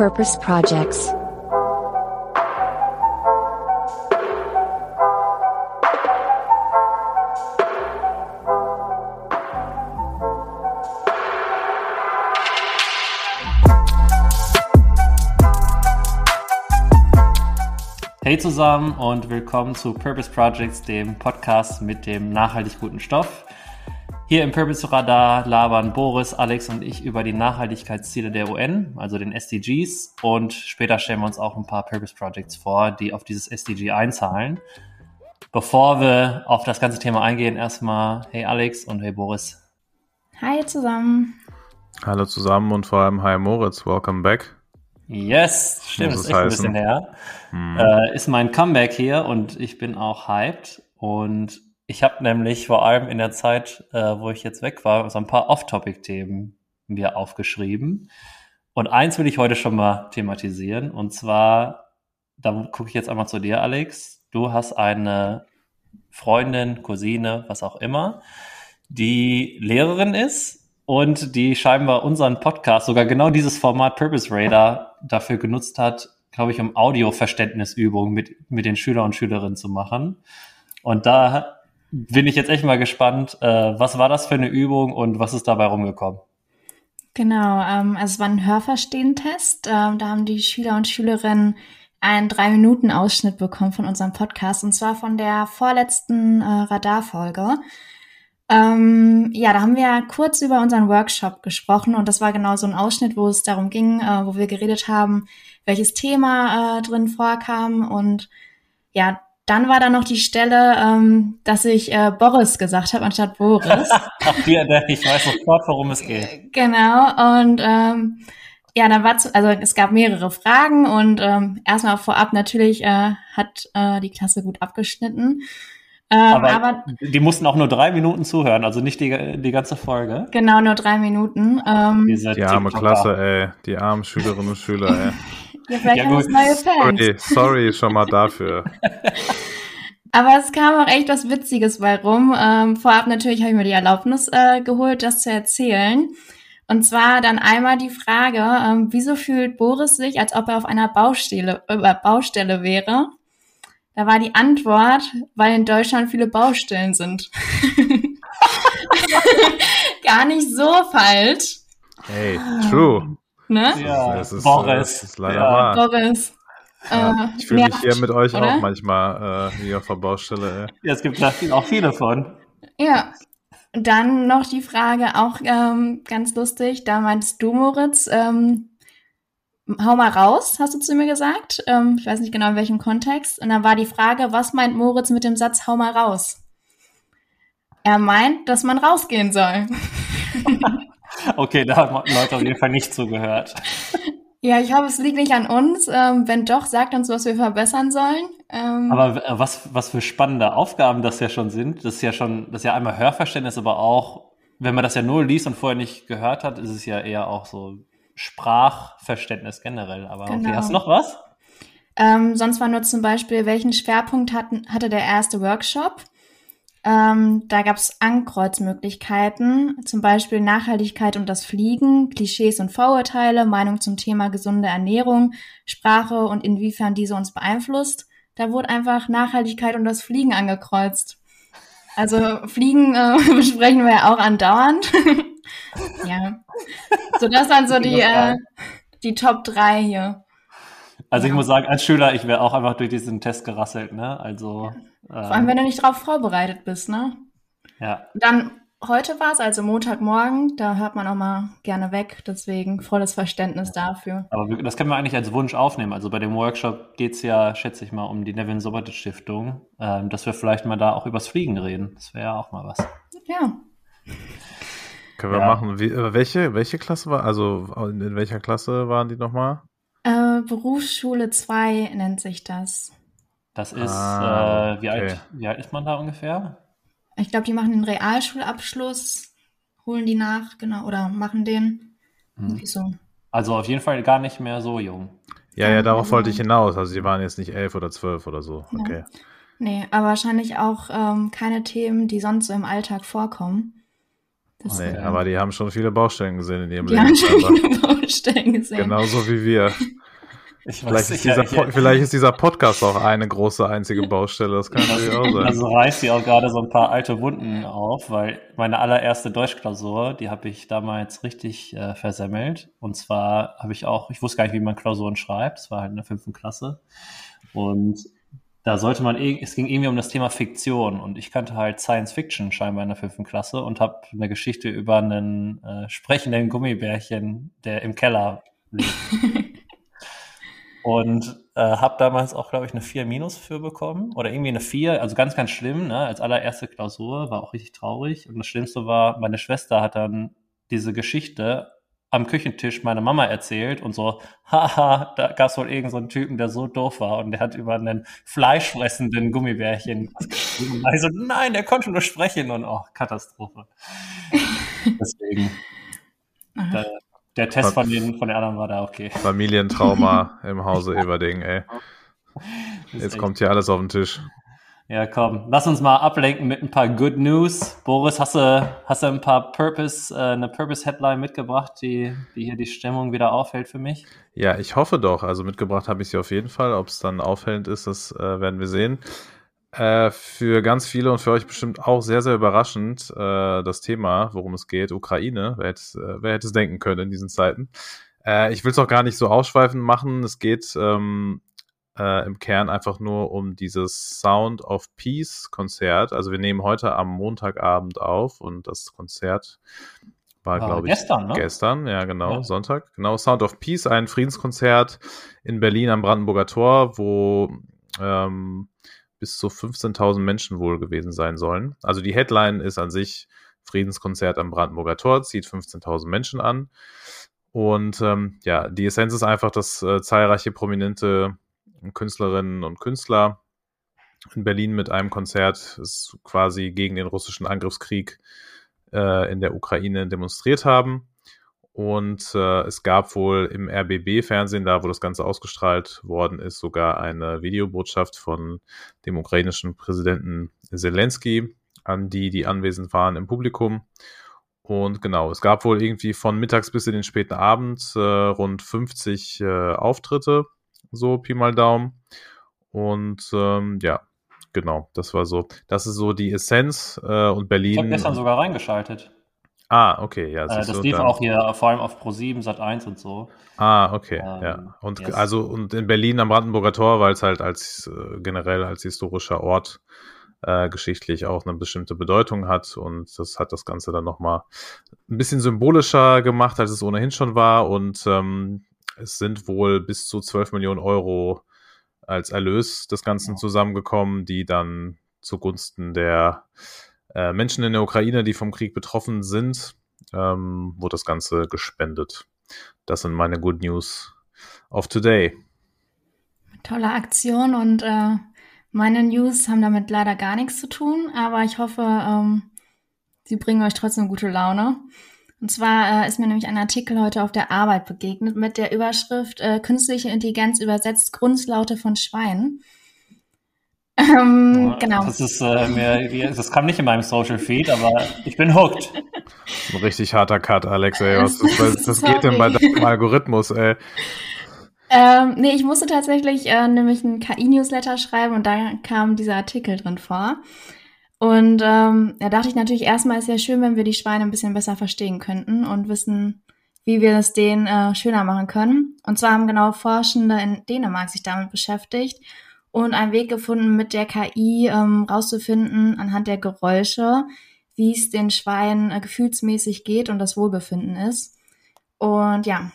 Purpose Projects. Hey zusammen und willkommen zu Purpose Projects, dem Podcast mit dem nachhaltig guten Stoff. Hier im Purpose Radar labern Boris, Alex und ich über die Nachhaltigkeitsziele der UN, also den SDGs. Und später stellen wir uns auch ein paar Purpose Projects vor, die auf dieses SDG einzahlen. Bevor wir auf das ganze Thema eingehen, erstmal hey Alex und hey Boris. Hi zusammen. Hallo zusammen und vor allem hi Moritz, welcome back. Yes, stimmt, ist echt heißen. ein bisschen her. Hm. Äh, ist mein Comeback hier und ich bin auch hyped. Und ich habe nämlich vor allem in der Zeit, äh, wo ich jetzt weg war, so ein paar Off-Topic-Themen mir aufgeschrieben. Und eins will ich heute schon mal thematisieren. Und zwar, da gucke ich jetzt einmal zu dir, Alex. Du hast eine Freundin, Cousine, was auch immer, die Lehrerin ist und die scheinbar unseren Podcast, sogar genau dieses Format Purpose Radar dafür genutzt hat, glaube ich, um Audioverständnisübungen mit, mit den Schüler und Schülerinnen zu machen. Und da bin ich jetzt echt mal gespannt, äh, was war das für eine Übung und was ist dabei rumgekommen? Genau, ähm, also es war ein Hörverstehen-Test. Ähm, da haben die Schüler und Schülerinnen einen Drei-Minuten-Ausschnitt bekommen von unserem Podcast und zwar von der vorletzten äh, Radarfolge. Ähm, ja, da haben wir kurz über unseren Workshop gesprochen und das war genau so ein Ausschnitt, wo es darum ging, äh, wo wir geredet haben, welches Thema äh, drin vorkam und ja, dann war da noch die Stelle, ähm, dass ich äh, Boris gesagt habe anstatt Boris. Ach, ich weiß sofort, worum es geht. Genau und ähm, ja, dann war zu, also es gab mehrere Fragen und ähm, erstmal vorab natürlich äh, hat äh, die Klasse gut abgeschnitten. Ähm, aber, aber, die mussten auch nur drei Minuten zuhören, also nicht die, die ganze Folge. Genau, nur drei Minuten. Ähm, die arme Klasse, ey. Die armen Schülerinnen und Schüler, ey. ja, vielleicht ja, gut. neue Fans. Sorry, sorry schon mal dafür. Aber es kam auch echt was Witziges bei rum. Ähm, vorab natürlich habe ich mir die Erlaubnis äh, geholt, das zu erzählen. Und zwar dann einmal die Frage, ähm, wieso fühlt Boris sich, als ob er auf einer Baustelle, äh, Baustelle wäre? Da war die Antwort, weil in Deutschland viele Baustellen sind. Gar nicht so falsch. Hey, true. Ne? Ja, das ist, Boris. Das ist leider ja. wahr. Boris. Ja, äh, ich fühle mich hier mit euch oder? auch manchmal äh, wie auf der Baustelle. Ey. Ja, es gibt da auch viele von. Ja. Dann noch die Frage, auch ähm, ganz lustig, da meinst du, Moritz, ähm, hau mal raus, hast du zu mir gesagt. Ähm, ich weiß nicht genau in welchem Kontext. Und dann war die Frage, was meint Moritz mit dem Satz hau mal raus? Er meint, dass man rausgehen soll. okay, da haben Leute auf jeden Fall nicht zugehört. Ja, ich hoffe, es liegt nicht an uns. Ähm, wenn doch, sagt uns, was wir verbessern sollen. Ähm, aber was, was für spannende Aufgaben das ja schon sind. Das ist ja schon, das ist ja einmal Hörverständnis, aber auch, wenn man das ja nur liest und vorher nicht gehört hat, ist es ja eher auch so Sprachverständnis generell. Aber genau. okay, hast du noch was? Ähm, sonst war nur zum Beispiel, welchen Schwerpunkt hatten, hatte der erste Workshop? Ähm, da gab es Ankreuzmöglichkeiten, zum Beispiel Nachhaltigkeit und das Fliegen, Klischees und Vorurteile, Meinung zum Thema gesunde Ernährung, Sprache und inwiefern diese uns beeinflusst. Da wurde einfach Nachhaltigkeit und das Fliegen angekreuzt. Also Fliegen äh, besprechen wir ja auch andauernd. ja. So, das waren so die, äh, die Top 3 hier. Also ja. ich muss sagen, als Schüler, ich wäre auch einfach durch diesen Test gerasselt, ne? Also. Vor allem, wenn du nicht drauf vorbereitet bist, ne? Ja. Dann heute war es, also Montagmorgen, da hört man auch mal gerne weg, deswegen volles Verständnis dafür. Aber das können wir eigentlich als Wunsch aufnehmen. Also bei dem Workshop geht es ja, schätze ich mal, um die Nevin Sobotic Stiftung, ähm, dass wir vielleicht mal da auch übers Fliegen reden. Das wäre ja auch mal was. Ja. Können wir ja. machen. Wie, äh, welche, welche Klasse war, also in welcher Klasse waren die nochmal? Äh, Berufsschule 2 nennt sich das. Das ist, ah, äh, wie, okay. alt, wie alt ist man da ungefähr? Ich glaube, die machen den Realschulabschluss, holen die nach, genau, oder machen den. Hm. So. Also auf jeden Fall gar nicht mehr so jung. Ja, ja, darauf wollte ich hinaus. Also die waren jetzt nicht elf oder zwölf oder so. Ja. Okay. Nee, aber wahrscheinlich auch ähm, keine Themen, die sonst so im Alltag vorkommen. Das nee, aber die haben schon viele Baustellen gesehen in ihrem die Leben. Die haben schon viele Baustellen gesehen. Genauso wie wir. Ich vielleicht, ist dieser, vielleicht ist dieser Podcast auch eine große einzige Baustelle, das kann natürlich auch sein. Also reißt sie auch gerade so ein paar alte Wunden auf, weil meine allererste Deutschklausur, die habe ich damals richtig äh, versemmelt. Und zwar habe ich auch, ich wusste gar nicht, wie man Klausuren schreibt, es war halt in der fünften Klasse. Und da sollte man, es ging irgendwie um das Thema Fiktion und ich kannte halt Science Fiction scheinbar in der fünften Klasse und habe eine Geschichte über einen äh, sprechenden Gummibärchen, der im Keller lebt. Und äh, habe damals auch, glaube ich, eine 4 minus für bekommen. Oder irgendwie eine 4, also ganz, ganz schlimm, ne? Als allererste Klausur, war auch richtig traurig. Und das Schlimmste war, meine Schwester hat dann diese Geschichte am Küchentisch meiner Mama erzählt und so, haha, da gab es wohl irgendeinen so Typen, der so doof war und der hat über einen fleischfressenden Gummibärchen geschrieben. Also, nein, der konnte nur sprechen und oh, Katastrophe. Deswegen. Da, der Test von den, von den anderen war da okay. Familientrauma im Hause Everding, ey. Jetzt kommt hier alles auf den Tisch. Ja, komm, lass uns mal ablenken mit ein paar Good News. Boris, hast du, hast du ein paar Purpose, äh, eine Purpose-Headline mitgebracht, die, die hier die Stimmung wieder aufhält für mich? Ja, ich hoffe doch. Also mitgebracht habe ich sie auf jeden Fall. Ob es dann aufhellend ist, das äh, werden wir sehen. Äh, für ganz viele und für euch bestimmt auch sehr, sehr überraschend äh, das Thema, worum es geht, Ukraine. Wer hätte, äh, wer hätte es denken können in diesen Zeiten? Äh, ich will es auch gar nicht so ausschweifend machen. Es geht ähm, äh, im Kern einfach nur um dieses Sound of Peace Konzert. Also wir nehmen heute am Montagabend auf und das Konzert war, glaube ich, gestern, ne? Gestern, ja, genau, ja. Sonntag. Genau, Sound of Peace, ein Friedenskonzert in Berlin am Brandenburger Tor, wo ähm, bis zu 15.000 Menschen wohl gewesen sein sollen. Also die Headline ist an sich Friedenskonzert am Brandenburger Tor, zieht 15.000 Menschen an. Und ähm, ja, die Essenz ist einfach, dass äh, zahlreiche prominente Künstlerinnen und Künstler in Berlin mit einem Konzert quasi gegen den russischen Angriffskrieg äh, in der Ukraine demonstriert haben. Und äh, es gab wohl im RBB-Fernsehen, da wo das Ganze ausgestrahlt worden ist, sogar eine Videobotschaft von dem ukrainischen Präsidenten Zelensky an die, die anwesend waren im Publikum. Und genau, es gab wohl irgendwie von mittags bis in den späten Abend äh, rund 50 äh, Auftritte, so Pi mal Daumen. Und ähm, ja, genau, das war so, das ist so die Essenz äh, und Berlin. Ich habe gestern sogar reingeschaltet. Ah, okay, ja. Äh, das lief dann. auch hier vor allem auf Pro7, Sat 1 und so. Ah, okay, ähm, ja. Und yes. also und in Berlin am Brandenburger Tor, weil es halt als äh, generell als historischer Ort äh, geschichtlich auch eine bestimmte Bedeutung hat und das hat das Ganze dann nochmal ein bisschen symbolischer gemacht, als es ohnehin schon war und ähm, es sind wohl bis zu 12 Millionen Euro als Erlös des Ganzen zusammengekommen, die dann zugunsten der äh, Menschen in der Ukraine, die vom Krieg betroffen sind, ähm, wurde das Ganze gespendet. Das sind meine Good News of today. Tolle Aktion und äh, meine News haben damit leider gar nichts zu tun, aber ich hoffe, ähm, sie bringen euch trotzdem gute Laune. Und zwar äh, ist mir nämlich ein Artikel heute auf der Arbeit begegnet mit der Überschrift äh, Künstliche Intelligenz übersetzt Grundslaute von Schweinen. Ähm, genau. Das ist äh, mir, das kam nicht in meinem Social Feed, aber ich bin hooked. Ein richtig harter Cut, Alex, ey. Was, was, was geht denn bei deinem Algorithmus, ey? Ähm, nee, ich musste tatsächlich äh, nämlich einen KI-Newsletter schreiben und da kam dieser Artikel drin vor. Und ähm, da dachte ich natürlich erstmal, ist ja schön, wenn wir die Schweine ein bisschen besser verstehen könnten und wissen, wie wir es denen äh, schöner machen können. Und zwar haben genau Forschende in Dänemark sich damit beschäftigt und einen Weg gefunden, mit der KI ähm, rauszufinden, anhand der Geräusche, wie es den Schweinen äh, gefühlsmäßig geht und das Wohlbefinden ist. Und ja,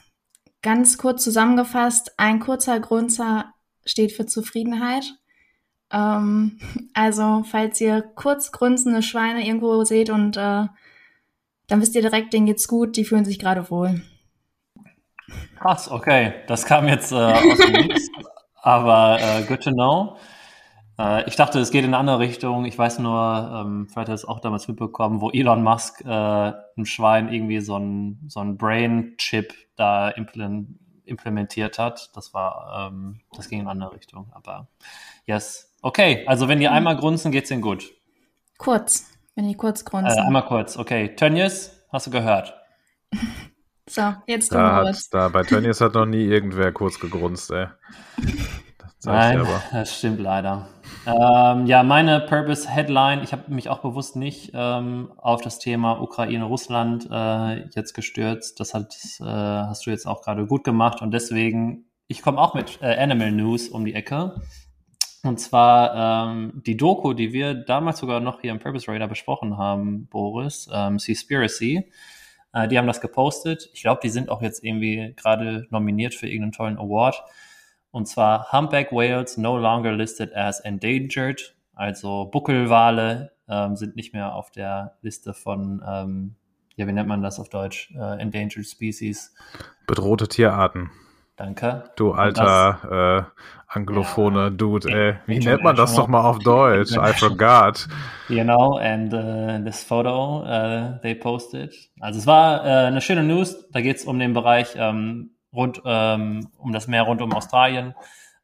ganz kurz zusammengefasst, ein kurzer Grunzer steht für Zufriedenheit. Ähm, also, falls ihr kurz grunzende Schweine irgendwo seht und äh, dann wisst ihr direkt, denen geht's gut, die fühlen sich gerade wohl. Krass, okay. Das kam jetzt äh, aus dem Nichts. Aber äh, good to know. Äh, ich dachte, es geht in eine andere Richtung. Ich weiß nur, ähm, vielleicht hat es auch damals mitbekommen, wo Elon Musk äh, einem Schwein irgendwie so ein, so ein Brain-Chip da implementiert hat. Das war, ähm, das ging in eine andere Richtung. Aber yes. Okay, also wenn die mhm. einmal grunzen, geht's ihnen gut. Kurz, wenn die kurz grunzen. Äh, einmal kurz, okay. Tönnies? Hast du gehört? So, jetzt du da, hat, da Bei Tönnies hat noch nie irgendwer kurz gegrunzt, ey. Das Nein, das stimmt leider. Ähm, ja, meine Purpose-Headline, ich habe mich auch bewusst nicht ähm, auf das Thema Ukraine-Russland äh, jetzt gestürzt. Das hat, äh, hast du jetzt auch gerade gut gemacht und deswegen, ich komme auch mit äh, Animal News um die Ecke. Und zwar ähm, die Doku, die wir damals sogar noch hier im Purpose Radar besprochen haben, Boris, ähm, Seaspiracy. Äh, die haben das gepostet. Ich glaube, die sind auch jetzt irgendwie gerade nominiert für irgendeinen tollen Award. Und zwar Humpback Whales no longer listed as endangered. Also Buckelwale ähm, sind nicht mehr auf der Liste von, ähm, ja, wie nennt man das auf Deutsch? Äh, endangered Species. Bedrohte Tierarten. Danke. Du alter äh, anglophone ja, Dude, ey. Wie nennt man das doch mal auf Deutsch? I forgot. You know, and uh, this photo uh, they posted. Also es war uh, eine schöne News. Da geht es um den Bereich ähm, rund ähm, um das Meer rund um Australien.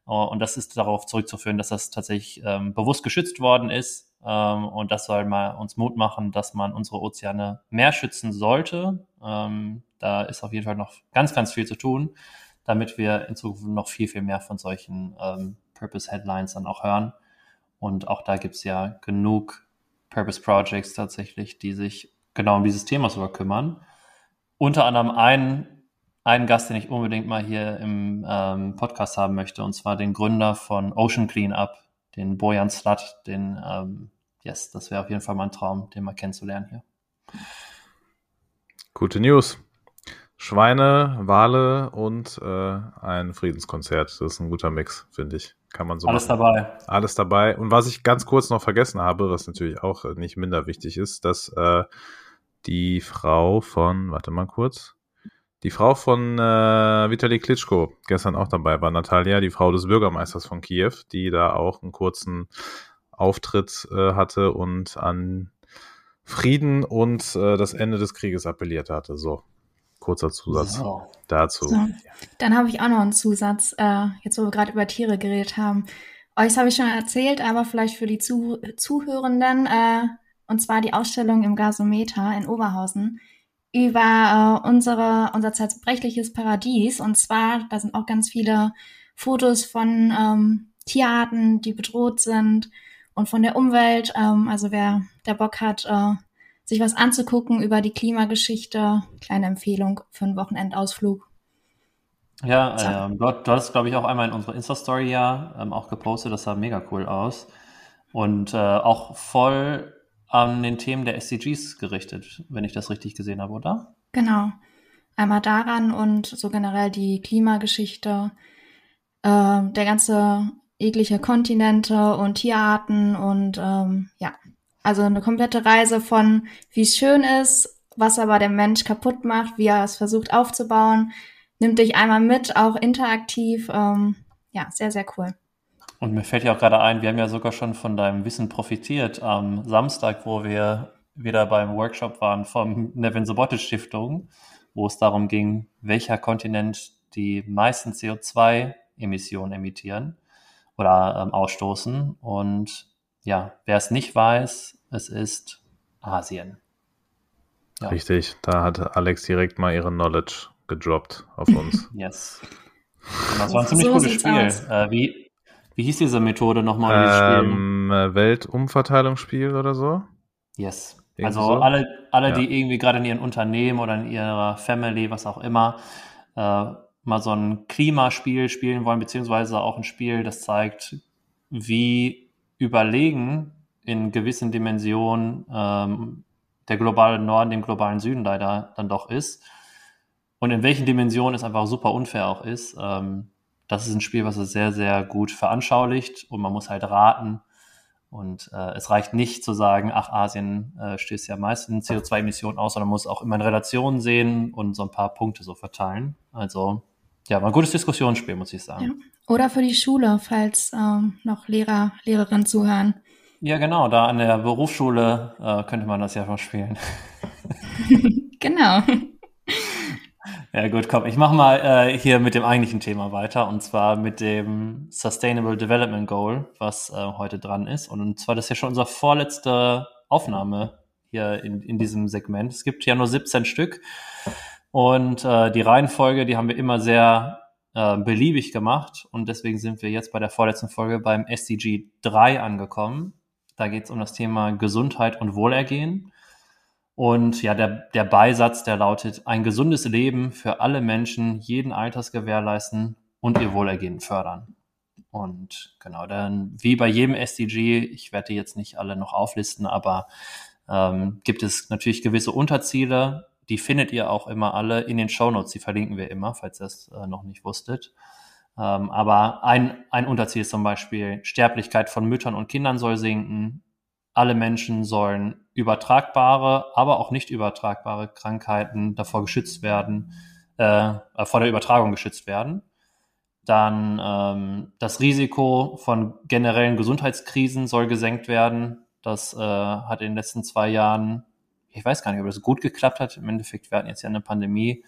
Und das ist darauf zurückzuführen, dass das tatsächlich ähm, bewusst geschützt worden ist. Ähm, und das soll mal uns Mut machen, dass man unsere Ozeane mehr schützen sollte. Ähm, da ist auf jeden Fall noch ganz, ganz viel zu tun, damit wir in Zukunft noch viel, viel mehr von solchen ähm, Purpose-Headlines dann auch hören. Und auch da gibt es ja genug Purpose Projects tatsächlich, die sich genau um dieses Thema sogar kümmern. Unter anderem ein einen Gast, den ich unbedingt mal hier im ähm, Podcast haben möchte, und zwar den Gründer von Ocean Cleanup, den Bojan Slut, den, ähm, yes, das wäre auf jeden Fall mein Traum, den mal kennenzulernen hier. Gute News. Schweine, Wale und äh, ein Friedenskonzert. Das ist ein guter Mix, finde ich. Kann man so Alles machen. dabei. Alles dabei. Und was ich ganz kurz noch vergessen habe, was natürlich auch nicht minder wichtig ist, dass äh, die Frau von, warte mal kurz, die Frau von äh, Vitali Klitschko gestern auch dabei war, Natalia, die Frau des Bürgermeisters von Kiew, die da auch einen kurzen Auftritt äh, hatte und an Frieden und äh, das Ende des Krieges appelliert hatte. So, kurzer Zusatz so. dazu. So. Dann habe ich auch noch einen Zusatz, äh, jetzt wo wir gerade über Tiere geredet haben. Euch habe ich schon erzählt, aber vielleicht für die Zuh Zuhörenden, äh, und zwar die Ausstellung im Gasometer in Oberhausen über äh, unsere, unser zerbrechliches Paradies. Und zwar, da sind auch ganz viele Fotos von ähm, Tierarten, die bedroht sind und von der Umwelt. Ähm, also wer der Bock hat, äh, sich was anzugucken über die Klimageschichte, kleine Empfehlung für einen Wochenendausflug. Ja, ähm, dort, dort ist, glaube ich, auch einmal in unserer Insta-Story ja ähm, auch gepostet. Das sah mega cool aus. Und äh, auch voll an den Themen der SDGs gerichtet, wenn ich das richtig gesehen habe, oder? Genau. Einmal daran und so generell die Klimageschichte, äh, der ganze jegliche Kontinente und Tierarten und ähm, ja, also eine komplette Reise von wie schön ist, was aber der Mensch kaputt macht, wie er es versucht aufzubauen, nimmt dich einmal mit, auch interaktiv. Ähm, ja, sehr, sehr cool. Und mir fällt ja auch gerade ein, wir haben ja sogar schon von deinem Wissen profitiert am Samstag, wo wir wieder beim Workshop waren vom Nevin Sobotic Stiftung, wo es darum ging, welcher Kontinent die meisten CO2-Emissionen emittieren oder ähm, ausstoßen. Und ja, wer es nicht weiß, es ist Asien. Ja. Richtig, da hat Alex direkt mal ihre Knowledge gedroppt auf uns. yes. Das war ein ziemlich so gutes Spiel. Äh, wie, wie hieß diese Methode nochmal? Ähm, Weltumverteilungsspiel oder so? Yes. Irgendwie also so? alle, alle ja. die irgendwie gerade in ihrem Unternehmen oder in ihrer Family, was auch immer, äh, mal so ein Klimaspiel spielen wollen, beziehungsweise auch ein Spiel, das zeigt, wie überlegen in gewissen Dimensionen ähm, der globale Norden dem globalen Süden leider dann doch ist. Und in welchen Dimensionen es einfach super unfair auch ist. Ähm, das ist ein Spiel, was es sehr, sehr gut veranschaulicht und man muss halt raten. Und äh, es reicht nicht zu sagen, ach, Asien äh, stößt ja meistens CO2-Emissionen aus, sondern man muss auch immer in Relationen sehen und so ein paar Punkte so verteilen. Also ja, war ein gutes Diskussionsspiel, muss ich sagen. Ja. Oder für die Schule, falls ähm, noch Lehrer, Lehrerinnen zuhören. Ja, genau, da an der Berufsschule äh, könnte man das ja noch spielen. genau. Ja gut, komm, ich mache mal äh, hier mit dem eigentlichen Thema weiter und zwar mit dem Sustainable Development Goal, was äh, heute dran ist. Und zwar das ist ja schon unsere vorletzte Aufnahme hier in, in diesem Segment. Es gibt ja nur 17 Stück und äh, die Reihenfolge, die haben wir immer sehr äh, beliebig gemacht und deswegen sind wir jetzt bei der vorletzten Folge beim SDG 3 angekommen. Da geht es um das Thema Gesundheit und Wohlergehen. Und ja, der, der Beisatz, der lautet, ein gesundes Leben für alle Menschen jeden Alters gewährleisten und ihr Wohlergehen fördern. Und genau, dann wie bei jedem SDG, ich werde die jetzt nicht alle noch auflisten, aber ähm, gibt es natürlich gewisse Unterziele. Die findet ihr auch immer alle in den Shownotes, die verlinken wir immer, falls ihr es äh, noch nicht wusstet. Ähm, aber ein, ein Unterziel ist zum Beispiel, Sterblichkeit von Müttern und Kindern soll sinken, alle Menschen sollen übertragbare, aber auch nicht übertragbare Krankheiten davor geschützt werden, äh, vor der Übertragung geschützt werden. Dann ähm, das Risiko von generellen Gesundheitskrisen soll gesenkt werden. Das äh, hat in den letzten zwei Jahren, ich weiß gar nicht, ob das gut geklappt hat. Im Endeffekt, wir hatten jetzt ja eine Pandemie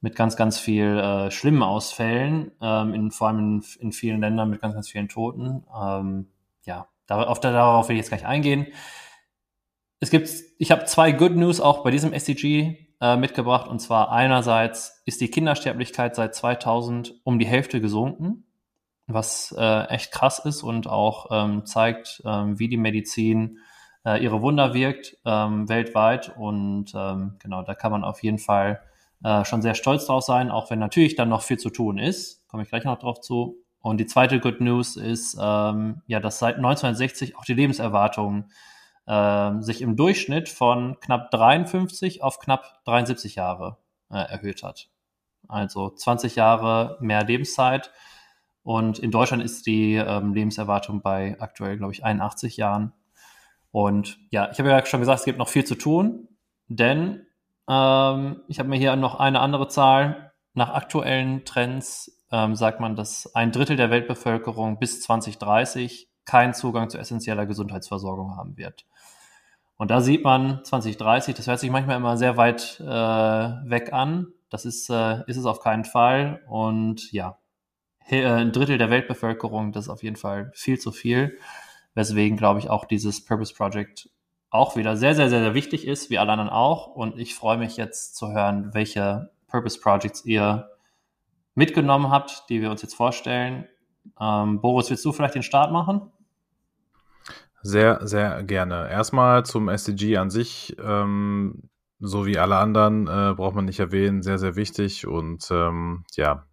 mit ganz, ganz viel äh, schlimmen Ausfällen, ähm, in, vor allem in, in vielen Ländern mit ganz, ganz vielen Toten. Ähm, ja, Darauf, darauf will ich jetzt gleich eingehen. Es gibt, ich habe zwei Good News auch bei diesem SDG äh, mitgebracht. Und zwar einerseits ist die Kindersterblichkeit seit 2000 um die Hälfte gesunken, was äh, echt krass ist und auch ähm, zeigt, ähm, wie die Medizin äh, ihre Wunder wirkt ähm, weltweit. Und ähm, genau, da kann man auf jeden Fall äh, schon sehr stolz drauf sein, auch wenn natürlich dann noch viel zu tun ist. Komme ich gleich noch drauf zu. Und die zweite Good News ist, ähm, ja, dass seit 1960 auch die Lebenserwartung äh, sich im Durchschnitt von knapp 53 auf knapp 73 Jahre äh, erhöht hat. Also 20 Jahre mehr Lebenszeit. Und in Deutschland ist die ähm, Lebenserwartung bei aktuell, glaube ich, 81 Jahren. Und ja, ich habe ja schon gesagt, es gibt noch viel zu tun, denn ähm, ich habe mir hier noch eine andere Zahl. Nach aktuellen Trends ähm, sagt man, dass ein Drittel der Weltbevölkerung bis 2030 keinen Zugang zu essentieller Gesundheitsversorgung haben wird. Und da sieht man 2030, das hört sich manchmal immer sehr weit äh, weg an. Das ist, äh, ist es auf keinen Fall. Und ja, äh, ein Drittel der Weltbevölkerung, das ist auf jeden Fall viel zu viel. Weswegen, glaube ich, auch dieses Purpose Project auch wieder sehr, sehr, sehr, sehr wichtig ist, wie alle anderen auch. Und ich freue mich jetzt zu hören, welche Purpose Projects ihr mitgenommen habt, die wir uns jetzt vorstellen. Ähm, Boris, willst du vielleicht den Start machen? Sehr, sehr gerne. Erstmal zum SDG an sich. Ähm, so wie alle anderen äh, braucht man nicht erwähnen, sehr, sehr wichtig und ähm, ja,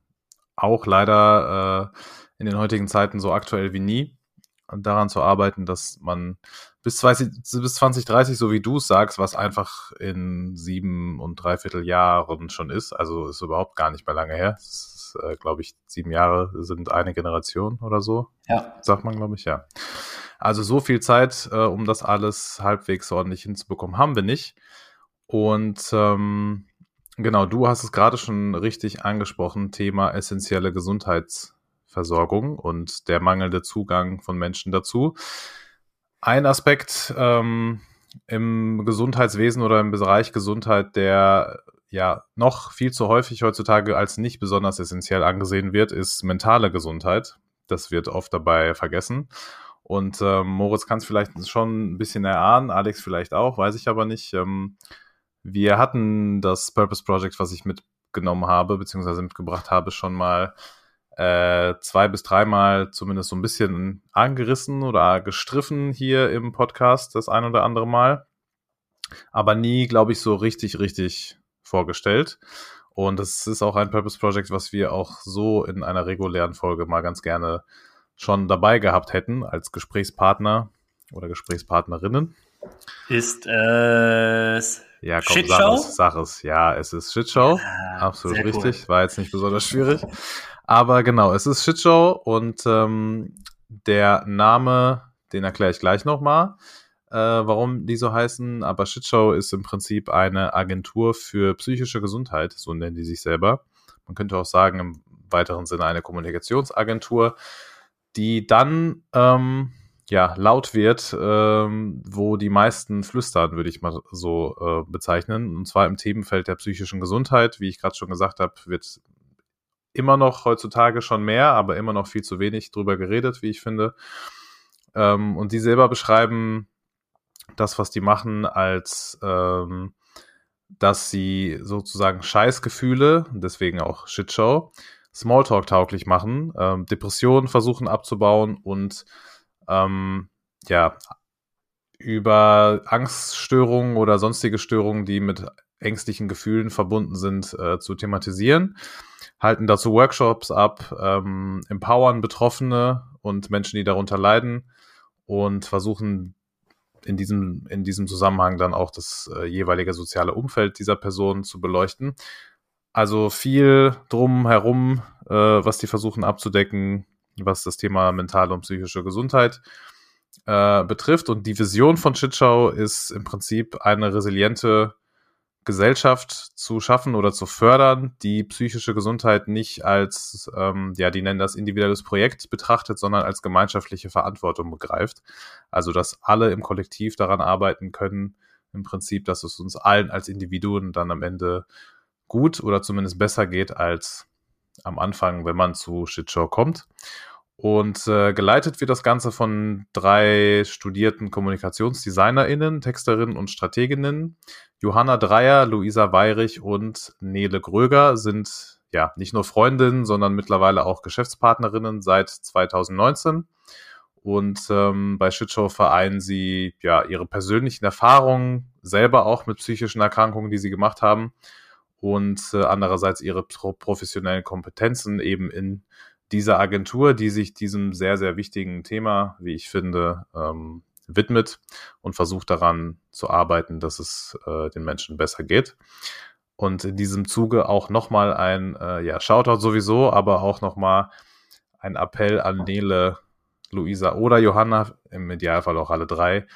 auch leider äh, in den heutigen Zeiten so aktuell wie nie daran zu arbeiten, dass man bis, 20, bis 2030, so wie du es sagst, was einfach in sieben und dreiviertel Jahren schon ist, also ist überhaupt gar nicht mehr lange her. Das äh, glaube ich, sieben Jahre sind eine Generation oder so. Ja. Sagt man, glaube ich, ja. Also so viel Zeit, äh, um das alles halbwegs ordentlich hinzubekommen, haben wir nicht. Und ähm, genau, du hast es gerade schon richtig angesprochen, Thema essentielle Gesundheitsversorgung und der mangelnde Zugang von Menschen dazu. Ein Aspekt ähm, im Gesundheitswesen oder im Bereich Gesundheit, der ja noch viel zu häufig heutzutage als nicht besonders essentiell angesehen wird, ist mentale Gesundheit. Das wird oft dabei vergessen. Und ähm, Moritz kann es vielleicht schon ein bisschen erahnen, Alex vielleicht auch, weiß ich aber nicht. Ähm, wir hatten das Purpose Project, was ich mitgenommen habe, beziehungsweise mitgebracht habe, schon mal äh, zwei bis dreimal zumindest so ein bisschen angerissen oder gestriffen hier im Podcast, das ein oder andere Mal. Aber nie, glaube ich, so richtig, richtig vorgestellt. Und es ist auch ein Purpose Project, was wir auch so in einer regulären Folge mal ganz gerne schon dabei gehabt hätten als Gesprächspartner oder Gesprächspartnerinnen. Ist es ja, komm, Shitshow? Sag es, sag es. Ja, es ist Shitshow. Ja, Absolut richtig. Cool. War jetzt nicht besonders schwierig. Aber genau, es ist Shitshow und ähm, der Name, den erkläre ich gleich nochmal äh, warum die so heißen. Aber Shitshow ist im Prinzip eine Agentur für psychische Gesundheit, so nennen die sich selber. Man könnte auch sagen, im weiteren Sinne eine Kommunikationsagentur, die dann ähm, ja, laut wird, ähm, wo die meisten flüstern, würde ich mal so äh, bezeichnen. Und zwar im Themenfeld der psychischen Gesundheit. Wie ich gerade schon gesagt habe, wird immer noch heutzutage schon mehr, aber immer noch viel zu wenig drüber geredet, wie ich finde. Ähm, und die selber beschreiben das, was die machen, als ähm, dass sie sozusagen Scheißgefühle, deswegen auch Shitshow, Smalltalk tauglich machen, ähm, Depressionen versuchen abzubauen und ähm, ja, über Angststörungen oder sonstige Störungen, die mit ängstlichen Gefühlen verbunden sind, äh, zu thematisieren. Halten dazu Workshops ab, ähm, empowern Betroffene und Menschen, die darunter leiden und versuchen in diesem, in diesem Zusammenhang dann auch das äh, jeweilige soziale Umfeld dieser Person zu beleuchten. Also viel drum herum, äh, was die versuchen abzudecken, was das Thema mentale und psychische Gesundheit äh, betrifft. Und die Vision von Shitshow ist im Prinzip eine resiliente Gesellschaft zu schaffen oder zu fördern, die psychische Gesundheit nicht als, ähm, ja, die nennen das individuelles Projekt betrachtet, sondern als gemeinschaftliche Verantwortung begreift. Also, dass alle im Kollektiv daran arbeiten können, im Prinzip, dass es uns allen als Individuen dann am Ende gut oder zumindest besser geht als am Anfang, wenn man zu Shitshow kommt. Und äh, geleitet wird das Ganze von drei studierten KommunikationsdesignerInnen, Texterinnen und Strateginnen. Johanna Dreier, Luisa Weirich und Nele Gröger sind ja nicht nur Freundinnen, sondern mittlerweile auch Geschäftspartnerinnen seit 2019. Und ähm, bei Shitshow vereinen sie ja ihre persönlichen Erfahrungen, selber auch mit psychischen Erkrankungen, die sie gemacht haben, und äh, andererseits ihre professionellen Kompetenzen eben in dieser Agentur, die sich diesem sehr, sehr wichtigen Thema, wie ich finde, ähm, widmet und versucht daran zu arbeiten, dass es äh, den Menschen besser geht. Und in diesem Zuge auch nochmal ein, äh, ja, Shoutout sowieso, aber auch nochmal ein Appell an Nele, Luisa oder Johanna, im Idealfall auch alle drei.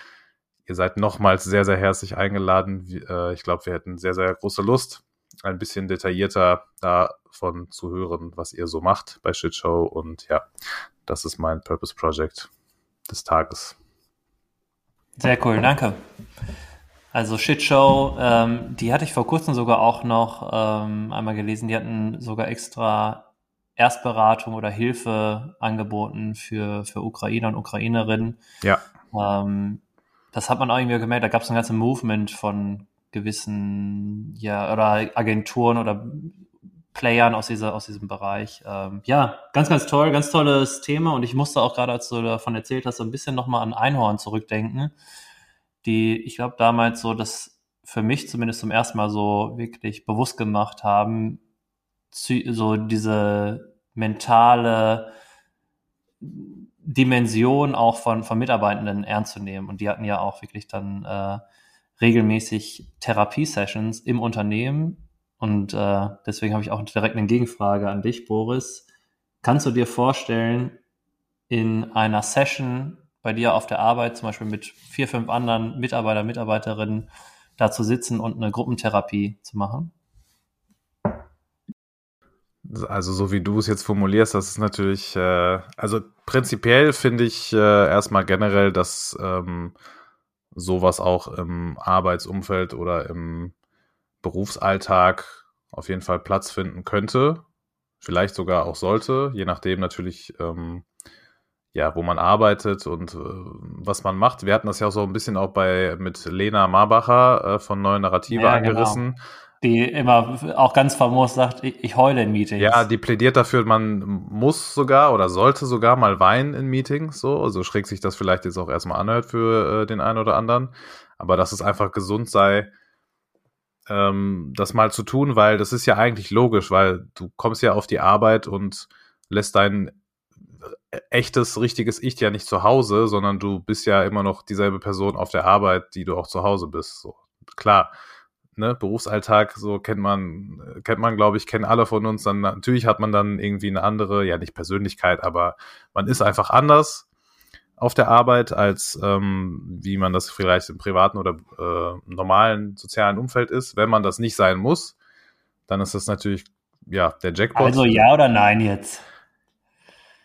Ihr seid nochmals sehr, sehr herzlich eingeladen. Äh, ich glaube, wir hätten sehr, sehr große Lust, ein bisschen detaillierter davon zu hören, was ihr so macht bei Shitshow. Und ja, das ist mein Purpose Project des Tages. Sehr cool, danke. Also Shitshow, ähm, die hatte ich vor kurzem sogar auch noch ähm, einmal gelesen. Die hatten sogar extra Erstberatung oder Hilfe angeboten für, für Ukrainer und Ukrainerinnen. Ja. Ähm, das hat man auch irgendwie gemerkt. Da gab es ein ganzes Movement von gewissen, ja, oder Agenturen oder Playern aus, dieser, aus diesem Bereich. Ähm, ja, ganz, ganz toll, ganz tolles Thema und ich musste auch gerade, als du davon erzählt hast, so ein bisschen nochmal an Einhorn zurückdenken, die, ich glaube, damals so das für mich zumindest zum ersten Mal so wirklich bewusst gemacht haben, so diese mentale Dimension auch von, von Mitarbeitenden ernst zu nehmen. Und die hatten ja auch wirklich dann äh, regelmäßig Therapiesessions im Unternehmen. Und äh, deswegen habe ich auch direkt eine Gegenfrage an dich, Boris. Kannst du dir vorstellen, in einer Session bei dir auf der Arbeit, zum Beispiel mit vier, fünf anderen Mitarbeiter, Mitarbeiterinnen, da zu sitzen und eine Gruppentherapie zu machen? Also so wie du es jetzt formulierst, das ist natürlich, äh, also prinzipiell finde ich äh, erstmal generell, dass ähm, sowas auch im Arbeitsumfeld oder im Berufsalltag auf jeden Fall Platz finden könnte. Vielleicht sogar auch sollte, je nachdem natürlich, ähm, ja, wo man arbeitet und äh, was man macht. Wir hatten das ja auch so ein bisschen auch bei mit Lena Marbacher äh, von Neue Narrative ja, genau. angerissen. Genau die immer auch ganz famos sagt, ich, heule in Meetings. Ja, die plädiert dafür, man muss sogar oder sollte sogar mal weinen in Meetings, so, also schräg sich das vielleicht jetzt auch erstmal anhört für äh, den einen oder anderen, aber dass es einfach gesund sei, ähm, das mal zu tun, weil das ist ja eigentlich logisch, weil du kommst ja auf die Arbeit und lässt dein echtes, richtiges Ich ja nicht zu Hause, sondern du bist ja immer noch dieselbe Person auf der Arbeit, die du auch zu Hause bist. So. Klar, ne, Berufsalltag, so kennt man, kennt man, glaube ich, kennen alle von uns. Dann natürlich hat man dann irgendwie eine andere, ja nicht Persönlichkeit, aber man ist einfach anders auf der Arbeit, als ähm, wie man das vielleicht im privaten oder äh, normalen sozialen Umfeld ist. Wenn man das nicht sein muss, dann ist das natürlich ja der Jackpot. Also ja oder nein jetzt?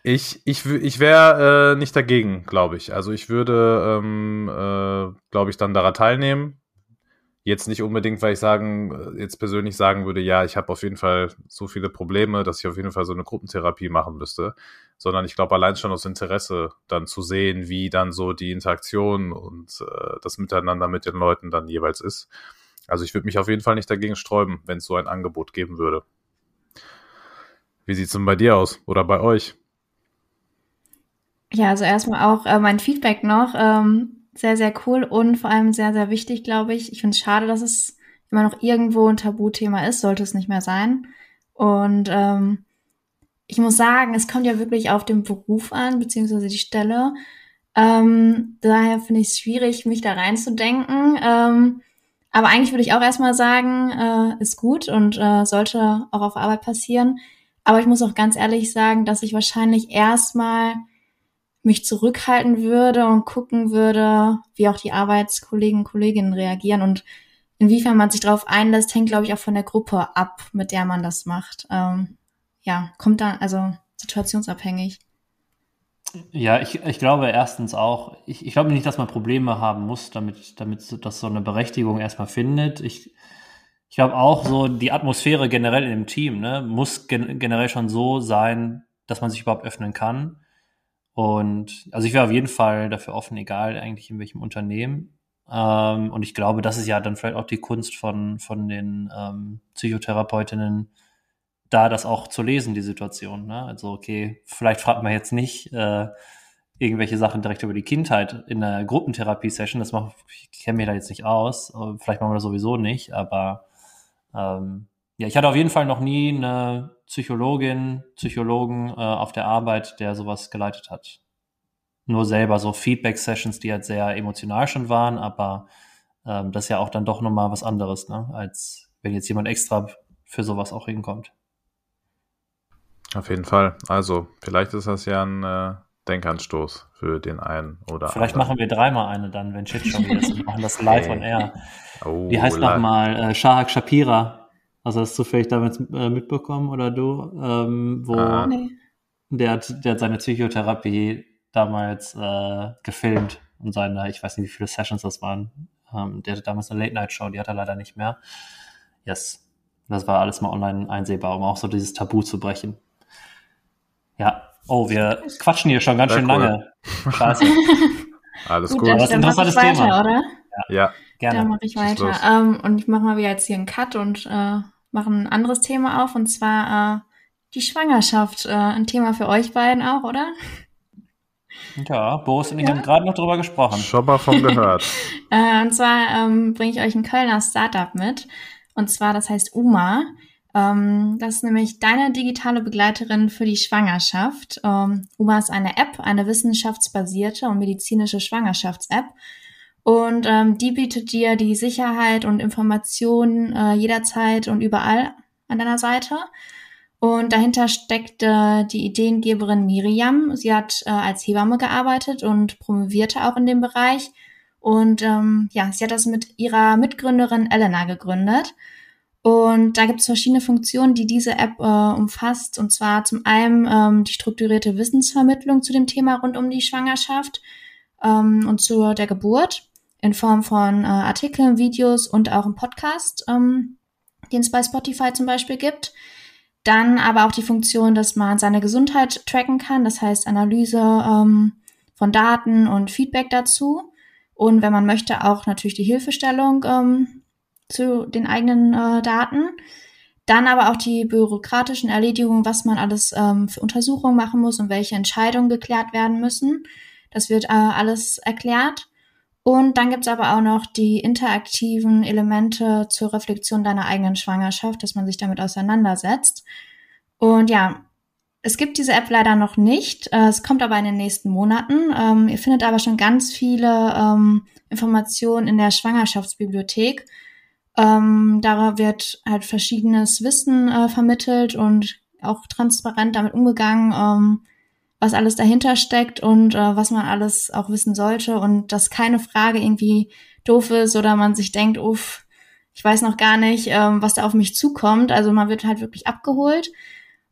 Ich, ich, ich wäre äh, nicht dagegen, glaube ich. Also ich würde, ähm, äh, glaube ich, dann daran teilnehmen Jetzt nicht unbedingt, weil ich sagen, jetzt persönlich sagen würde, ja, ich habe auf jeden Fall so viele Probleme, dass ich auf jeden Fall so eine Gruppentherapie machen müsste, sondern ich glaube allein schon aus Interesse dann zu sehen, wie dann so die Interaktion und äh, das Miteinander mit den Leuten dann jeweils ist. Also ich würde mich auf jeden Fall nicht dagegen sträuben, wenn es so ein Angebot geben würde. Wie sieht's denn bei dir aus oder bei euch? Ja, also erstmal auch äh, mein Feedback noch. Ähm, sehr, sehr cool und vor allem sehr, sehr wichtig, glaube ich. Ich finde es schade, dass es immer noch irgendwo ein Tabuthema ist, sollte es nicht mehr sein. Und ähm, ich muss sagen, es kommt ja wirklich auf den Beruf an, beziehungsweise die Stelle. Ähm, daher finde ich es schwierig, mich da reinzudenken. Ähm, aber eigentlich würde ich auch erstmal sagen, äh, ist gut und äh, sollte auch auf Arbeit passieren. Aber ich muss auch ganz ehrlich sagen, dass ich wahrscheinlich erstmal mich zurückhalten würde und gucken würde, wie auch die Arbeitskollegen und Kolleginnen reagieren und inwiefern man sich darauf einlässt, hängt, glaube ich, auch von der Gruppe ab, mit der man das macht. Ähm, ja, kommt dann, also situationsabhängig. Ja, ich, ich glaube erstens auch, ich, ich glaube nicht, dass man Probleme haben muss, damit, damit das so eine Berechtigung erstmal findet. Ich, ich glaube auch so, die Atmosphäre generell in dem Team ne, muss gen generell schon so sein, dass man sich überhaupt öffnen kann. Und also ich wäre auf jeden Fall dafür offen, egal eigentlich in welchem Unternehmen. Ähm, und ich glaube, das ist ja dann vielleicht auch die Kunst von, von den ähm, Psychotherapeutinnen, da das auch zu lesen, die Situation. Ne? Also, okay, vielleicht fragt man jetzt nicht äh, irgendwelche Sachen direkt über die Kindheit in einer Gruppentherapie-Session. Das macht, ich kenne mich da jetzt nicht aus. Vielleicht machen wir das sowieso nicht, aber ähm, ja, ich hatte auf jeden Fall noch nie eine Psychologin, Psychologen äh, auf der Arbeit, der sowas geleitet hat. Nur selber so Feedback-Sessions, die halt sehr emotional schon waren, aber ähm, das ist ja auch dann doch nochmal was anderes, ne? als wenn jetzt jemand extra für sowas auch hinkommt. Auf jeden Fall. Also, vielleicht ist das ja ein äh, Denkanstoß für den einen oder Vielleicht anderen. machen wir dreimal eine dann, wenn Shit schon wieder ist. Wir machen das live hey. on air. Oh, Wie heißt nochmal? Äh, Shahak Shapira also hast du vielleicht damit äh, mitbekommen oder du, ähm, wo ah. nee. der, hat, der hat seine Psychotherapie damals äh, gefilmt und seine, ich weiß nicht, wie viele Sessions das waren. Ähm, der hatte damals eine Late-Night-Show, die hat er leider nicht mehr. Yes. Das war alles mal online einsehbar, um auch so dieses Tabu zu brechen. Ja. Oh, wir quatschen hier schon ganz Sehr schön cool. lange. Scheiße. alles gut. Cool. Das ist ein interessantes weiter, Thema. Oder? Ja. ja. Gerne. Dann mache ich weiter. Ähm, und ich mache mal wieder jetzt hier einen Cut und äh, machen ein anderes Thema auf und zwar äh, die Schwangerschaft. Äh, ein Thema für euch beiden auch, oder? Ja, Boris und ich ja. haben gerade noch drüber gesprochen. Schon mal von gehört. äh, und zwar ähm, bringe ich euch ein Kölner Startup mit. Und zwar, das heißt UMA. Ähm, das ist nämlich deine digitale Begleiterin für die Schwangerschaft. Ähm, UMA ist eine App, eine wissenschaftsbasierte und medizinische Schwangerschafts-App. Und ähm, die bietet dir die Sicherheit und Informationen äh, jederzeit und überall an deiner Seite. Und dahinter steckt äh, die Ideengeberin Miriam. Sie hat äh, als Hebamme gearbeitet und promovierte auch in dem Bereich. Und ähm, ja, sie hat das mit ihrer Mitgründerin Elena gegründet. Und da gibt es verschiedene Funktionen, die diese App äh, umfasst. Und zwar zum einen ähm, die strukturierte Wissensvermittlung zu dem Thema rund um die Schwangerschaft ähm, und zu der Geburt in Form von äh, Artikeln, Videos und auch einem Podcast, ähm, den es bei Spotify zum Beispiel gibt. Dann aber auch die Funktion, dass man seine Gesundheit tracken kann, das heißt Analyse ähm, von Daten und Feedback dazu. Und wenn man möchte, auch natürlich die Hilfestellung ähm, zu den eigenen äh, Daten. Dann aber auch die bürokratischen Erledigungen, was man alles ähm, für Untersuchungen machen muss und welche Entscheidungen geklärt werden müssen. Das wird äh, alles erklärt. Und dann gibt's aber auch noch die interaktiven Elemente zur Reflexion deiner eigenen Schwangerschaft, dass man sich damit auseinandersetzt. Und ja, es gibt diese App leider noch nicht. Äh, es kommt aber in den nächsten Monaten. Ähm, ihr findet aber schon ganz viele ähm, Informationen in der Schwangerschaftsbibliothek. Ähm, da wird halt verschiedenes Wissen äh, vermittelt und auch transparent damit umgegangen, was alles dahinter steckt und äh, was man alles auch wissen sollte und dass keine Frage irgendwie doof ist oder man sich denkt, uff, ich weiß noch gar nicht, ähm, was da auf mich zukommt. Also man wird halt wirklich abgeholt.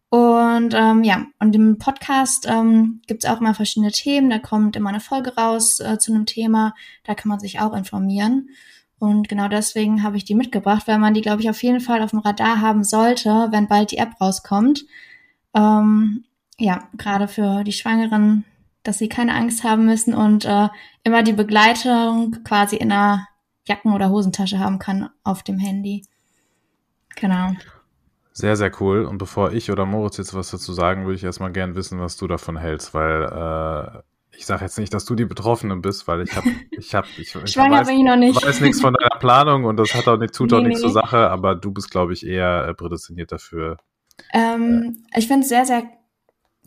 Und ähm, ja, und im Podcast ähm, gibt es auch immer verschiedene Themen. Da kommt immer eine Folge raus äh, zu einem Thema. Da kann man sich auch informieren. Und genau deswegen habe ich die mitgebracht, weil man die, glaube ich, auf jeden Fall auf dem Radar haben sollte, wenn bald die App rauskommt. Ähm, ja, gerade für die Schwangeren, dass sie keine Angst haben müssen und äh, immer die Begleitung quasi in einer Jacken- oder Hosentasche haben kann auf dem Handy. Genau. Sehr, sehr cool. Und bevor ich oder Moritz jetzt was dazu sagen, würde ich erstmal gern wissen, was du davon hältst, weil äh, ich sage jetzt nicht, dass du die Betroffene bist, weil ich habe, ich habe, ich, ich weiß, bin ich noch nicht. weiß nichts von deiner Planung und das hat auch nicht, tut nee, auch nichts nee. zur Sache, aber du bist, glaube ich, eher prädestiniert dafür. Ähm, äh. Ich finde es sehr, sehr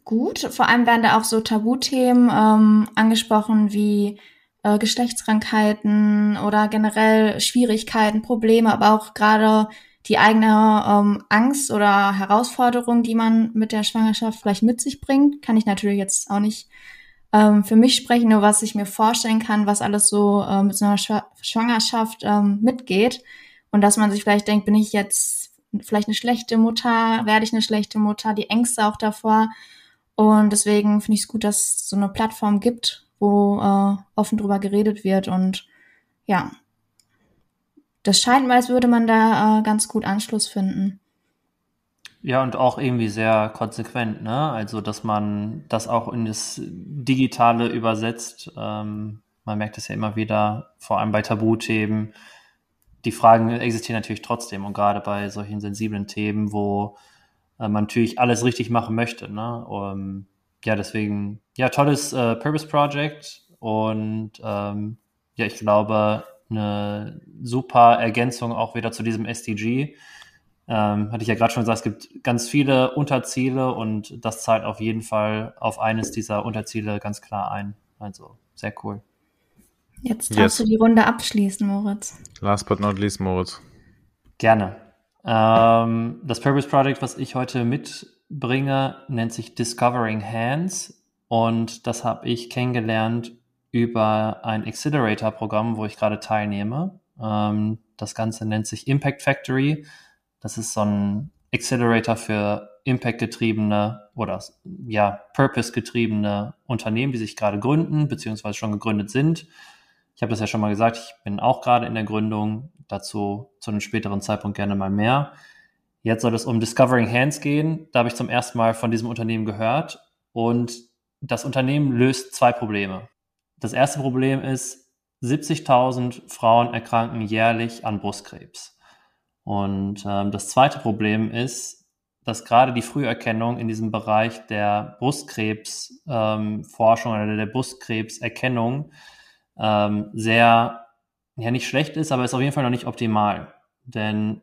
gut. Vor allem werden da auch so Tabuthemen ähm, angesprochen wie äh, Geschlechtskrankheiten oder generell Schwierigkeiten, Probleme, aber auch gerade die eigene ähm, Angst oder Herausforderung, die man mit der Schwangerschaft vielleicht mit sich bringt. Kann ich natürlich jetzt auch nicht ähm, für mich sprechen, nur was ich mir vorstellen kann, was alles so äh, mit so einer Schw Schwangerschaft ähm, mitgeht. Und dass man sich vielleicht denkt, bin ich jetzt vielleicht eine schlechte Mutter, werde ich eine schlechte Mutter, die Ängste auch davor. Und deswegen finde ich es gut, dass es so eine Plattform gibt, wo äh, offen drüber geredet wird. Und ja, das scheint mal, als würde man da äh, ganz gut Anschluss finden. Ja, und auch irgendwie sehr konsequent, ne? Also, dass man das auch in das Digitale übersetzt. Ähm, man merkt es ja immer wieder, vor allem bei Tabuthemen. Die Fragen existieren natürlich trotzdem und gerade bei solchen sensiblen Themen, wo man natürlich alles richtig machen möchte, ne? Um, ja, deswegen, ja, tolles äh, Purpose Project und ähm, ja, ich glaube, eine super Ergänzung auch wieder zu diesem SDG ähm, hatte ich ja gerade schon gesagt, es gibt ganz viele Unterziele und das zahlt auf jeden Fall auf eines dieser Unterziele ganz klar ein. Also sehr cool. Jetzt darfst yes. du die Runde abschließen, Moritz. Last but not least, Moritz. Gerne. Ähm, das Purpose Project, was ich heute mitbringe, nennt sich Discovering Hands und das habe ich kennengelernt über ein Accelerator-Programm, wo ich gerade teilnehme. Ähm, das Ganze nennt sich Impact Factory. Das ist so ein Accelerator für Impact-getriebene oder ja, Purpose-getriebene Unternehmen, die sich gerade gründen, beziehungsweise schon gegründet sind. Ich habe das ja schon mal gesagt, ich bin auch gerade in der Gründung, dazu zu einem späteren Zeitpunkt gerne mal mehr. Jetzt soll es um Discovering Hands gehen. Da habe ich zum ersten Mal von diesem Unternehmen gehört und das Unternehmen löst zwei Probleme. Das erste Problem ist, 70.000 Frauen erkranken jährlich an Brustkrebs. Und ähm, das zweite Problem ist, dass gerade die Früherkennung in diesem Bereich der Brustkrebsforschung ähm, oder der Brustkrebserkennung ähm, sehr, ja nicht schlecht ist, aber ist auf jeden Fall noch nicht optimal. Denn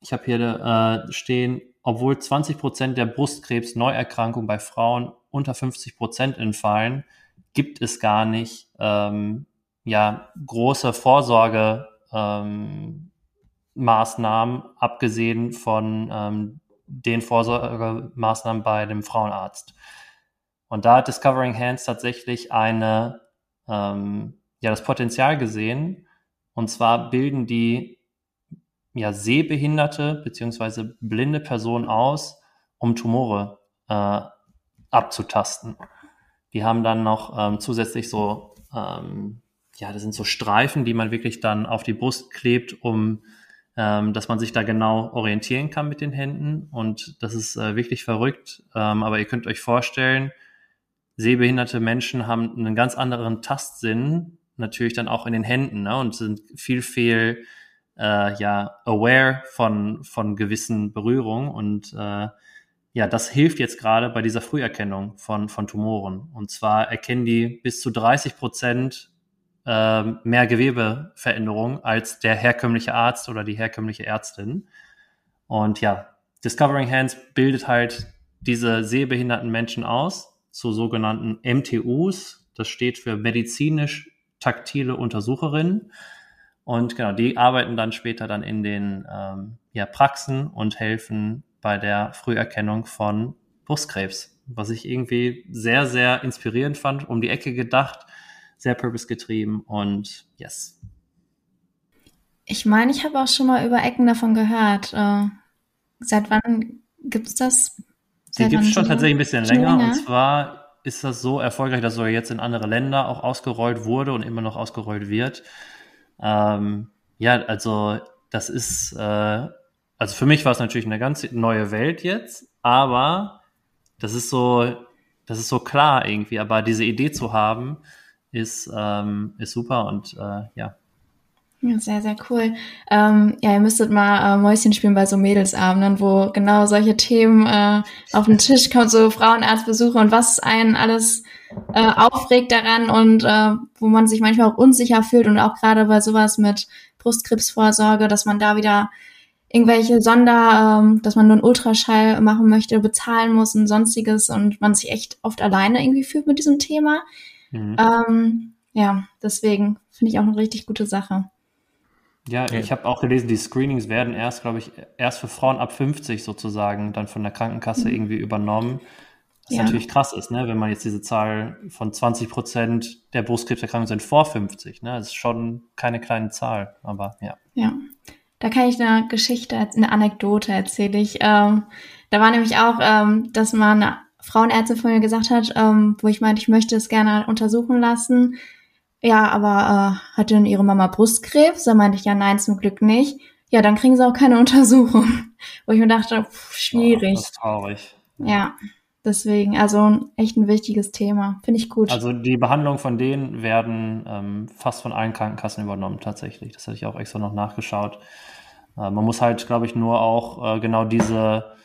ich habe hier äh, stehen, obwohl 20 Prozent der Brustkrebs-Neuerkrankungen bei Frauen unter 50 Prozent entfallen, gibt es gar nicht ähm, ja große Vorsorge ähm, abgesehen von ähm, den Vorsorgemaßnahmen bei dem Frauenarzt. Und da hat Discovering Hands tatsächlich eine, ähm, ja, das Potenzial gesehen. Und zwar bilden die ja, sehbehinderte bzw. blinde Personen aus, um Tumore äh, abzutasten. Die haben dann noch ähm, zusätzlich so, ähm, ja, das sind so Streifen, die man wirklich dann auf die Brust klebt, um ähm, dass man sich da genau orientieren kann mit den Händen. Und das ist äh, wirklich verrückt. Ähm, aber ihr könnt euch vorstellen, sehbehinderte Menschen haben einen ganz anderen Tastsinn, natürlich dann auch in den Händen, ne? und sind viel, viel äh, ja, aware von, von gewissen Berührungen. Und äh, ja, das hilft jetzt gerade bei dieser Früherkennung von, von Tumoren. Und zwar erkennen die bis zu 30 Prozent äh, mehr Gewebeveränderung als der herkömmliche Arzt oder die herkömmliche Ärztin. Und ja, Discovering Hands bildet halt diese sehbehinderten Menschen aus zu sogenannten MTUs. Das steht für medizinisch taktile Untersucherinnen. Und genau, die arbeiten dann später dann in den ähm, ja, Praxen und helfen bei der Früherkennung von Brustkrebs. Was ich irgendwie sehr, sehr inspirierend fand, um die Ecke gedacht sehr purpose-getrieben und yes. Ich meine, ich habe auch schon mal über Ecken davon gehört. Äh, seit wann gibt es das? Seit Die gibt es schon tatsächlich ein bisschen länger. länger. Und zwar ist das so erfolgreich, dass sogar jetzt in andere Länder auch ausgerollt wurde und immer noch ausgerollt wird. Ähm, Ja, also das ist, äh, also für mich war es natürlich eine ganz neue Welt jetzt, aber das ist so, das ist so klar irgendwie. Aber diese Idee zu haben, ist, ähm, ist super und äh, ja. Sehr, sehr cool. Ähm, ja, ihr müsstet mal äh, Mäuschen spielen bei so Mädelsabenden, wo genau solche Themen äh, auf den Tisch kommen, so Frauenarztbesuche und was einen alles äh, aufregt daran und äh, wo man sich manchmal auch unsicher fühlt und auch gerade bei sowas mit Brustkrebsvorsorge, dass man da wieder irgendwelche Sonder, ähm, dass man nur einen Ultraschall machen möchte, bezahlen muss und sonstiges und man sich echt oft alleine irgendwie fühlt mit diesem Thema. Mhm. Ähm, ja, deswegen finde ich auch eine richtig gute Sache. Ja, ich habe auch gelesen, die Screenings werden erst, glaube ich, erst für Frauen ab 50 sozusagen dann von der Krankenkasse mhm. irgendwie übernommen. Was ja. natürlich krass ist, ne? wenn man jetzt diese Zahl von 20 Prozent der Brustkrebserkrankungen sind vor 50. Ne? Das ist schon keine kleine Zahl, aber ja. Ja, da kann ich eine Geschichte, eine Anekdote erzähle ich. Ähm, da war nämlich auch, ähm, dass mal eine Frauenärztin von mir gesagt hat, ähm, wo ich meinte, ich möchte es gerne untersuchen lassen. Ja, aber äh, hat denn ihre Mama Brustkrebs? Da meinte ich, ja, nein, zum Glück nicht. Ja, dann kriegen sie auch keine Untersuchung. Wo ich mir dachte, pff, schwierig. Oh, das ist traurig. Ja, deswegen, also echt ein wichtiges Thema. Finde ich gut. Also die Behandlung von denen werden ähm, fast von allen Krankenkassen übernommen, tatsächlich. Das hatte ich auch extra noch nachgeschaut. Äh, man muss halt, glaube ich, nur auch äh, genau diese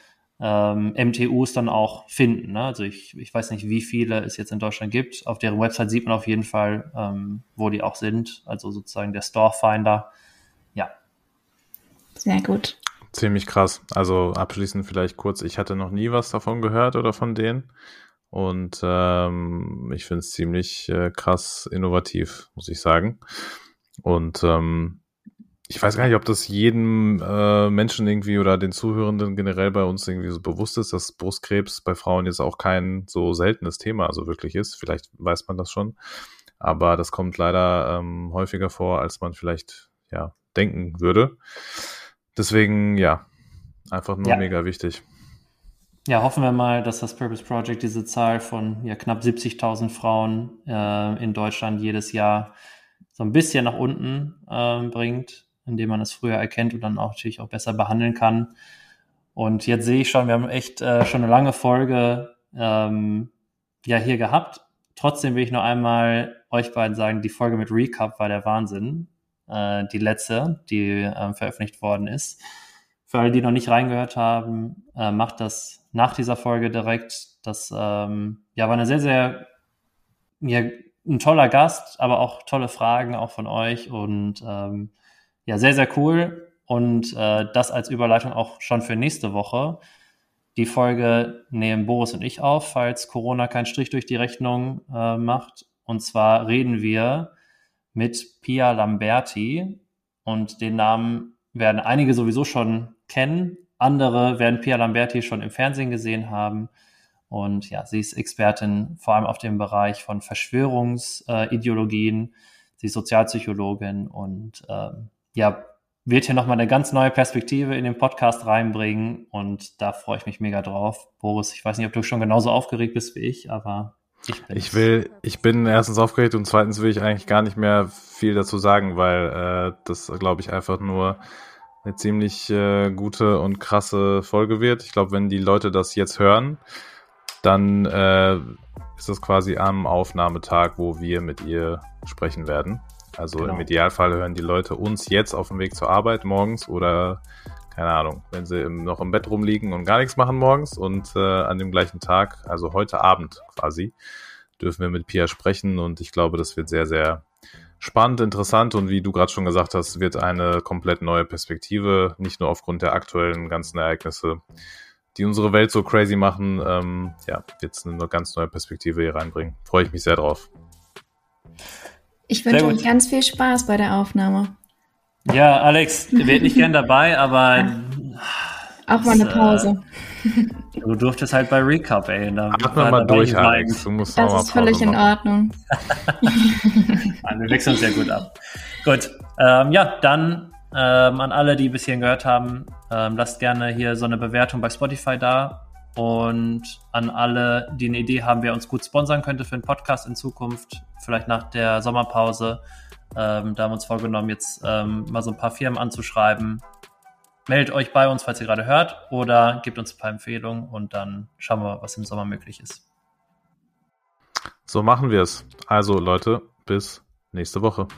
ähm, MTUs dann auch finden. Ne? Also ich, ich weiß nicht, wie viele es jetzt in Deutschland gibt. Auf deren Website sieht man auf jeden Fall, ähm, wo die auch sind. Also sozusagen der Storefinder. Ja. Sehr gut. Ziemlich krass. Also abschließend vielleicht kurz, ich hatte noch nie was davon gehört oder von denen. Und ähm, ich finde es ziemlich äh, krass innovativ, muss ich sagen. Und ähm, ich weiß gar nicht, ob das jedem äh, Menschen irgendwie oder den Zuhörenden generell bei uns irgendwie so bewusst ist, dass Brustkrebs bei Frauen jetzt auch kein so seltenes Thema also wirklich ist. Vielleicht weiß man das schon. Aber das kommt leider ähm, häufiger vor, als man vielleicht ja denken würde. Deswegen, ja, einfach nur ja. mega wichtig. Ja, hoffen wir mal, dass das Purpose Project diese Zahl von ja, knapp 70.000 Frauen äh, in Deutschland jedes Jahr so ein bisschen nach unten äh, bringt indem man es früher erkennt und dann auch natürlich auch besser behandeln kann. Und jetzt sehe ich schon, wir haben echt äh, schon eine lange Folge ähm, ja hier gehabt. Trotzdem will ich nur einmal euch beiden sagen, die Folge mit Recap war der Wahnsinn. Äh, die letzte, die äh, veröffentlicht worden ist. Für alle, die noch nicht reingehört haben, äh, macht das nach dieser Folge direkt. Das ähm, ja, war eine sehr, sehr ja, ein toller Gast, aber auch tolle Fragen auch von euch und ähm, ja, sehr, sehr cool. Und äh, das als Überleitung auch schon für nächste Woche. Die Folge nehmen Boris und ich auf, falls Corona keinen Strich durch die Rechnung äh, macht. Und zwar reden wir mit Pia Lamberti. Und den Namen werden einige sowieso schon kennen. Andere werden Pia Lamberti schon im Fernsehen gesehen haben. Und ja, sie ist Expertin vor allem auf dem Bereich von Verschwörungsideologien. Äh, sie ist Sozialpsychologin und ähm, ja, wird hier nochmal eine ganz neue Perspektive in den Podcast reinbringen und da freue ich mich mega drauf. Boris, ich weiß nicht, ob du schon genauso aufgeregt bist wie ich, aber ich bin. Ich will, ich bin erstens aufgeregt und zweitens will ich eigentlich gar nicht mehr viel dazu sagen, weil äh, das, glaube ich, einfach nur eine ziemlich äh, gute und krasse Folge wird. Ich glaube, wenn die Leute das jetzt hören, dann äh, ist das quasi am Aufnahmetag, wo wir mit ihr sprechen werden. Also genau. im Idealfall hören die Leute uns jetzt auf dem Weg zur Arbeit morgens oder keine Ahnung, wenn sie im, noch im Bett rumliegen und gar nichts machen morgens und äh, an dem gleichen Tag, also heute Abend quasi, dürfen wir mit Pia sprechen und ich glaube, das wird sehr, sehr spannend, interessant und wie du gerade schon gesagt hast, wird eine komplett neue Perspektive, nicht nur aufgrund der aktuellen ganzen Ereignisse, die unsere Welt so crazy machen, ähm, ja, wird es eine ganz neue Perspektive hier reinbringen. Freue ich mich sehr drauf. Ich wünsche euch ganz viel Spaß bei der Aufnahme. Ja, Alex, wäre nicht gern dabei, aber. Ja. Auch mal eine äh, Pause. Äh, du durftest halt bei Recap, ey. Da Atme mal durch, Alex. Du musst das ist völlig in Ordnung. wir wechseln sehr gut ab. Gut, ähm, ja, dann ähm, an alle, die bis hierhin gehört haben, ähm, lasst gerne hier so eine Bewertung bei Spotify da. Und an alle, die eine Idee haben, wer uns gut sponsern könnte für einen Podcast in Zukunft, vielleicht nach der Sommerpause, Ähm, da haben wir uns vorgenommen, jetzt ähm, mal so ein paar Firmen anzuschreiben. Meldet euch bei uns, falls ihr gerade hört, oder gebt uns ein paar Empfehlungen und dann schauen wir, was im Sommer möglich ist. So machen wir es. Also Leute, bis nächste Woche.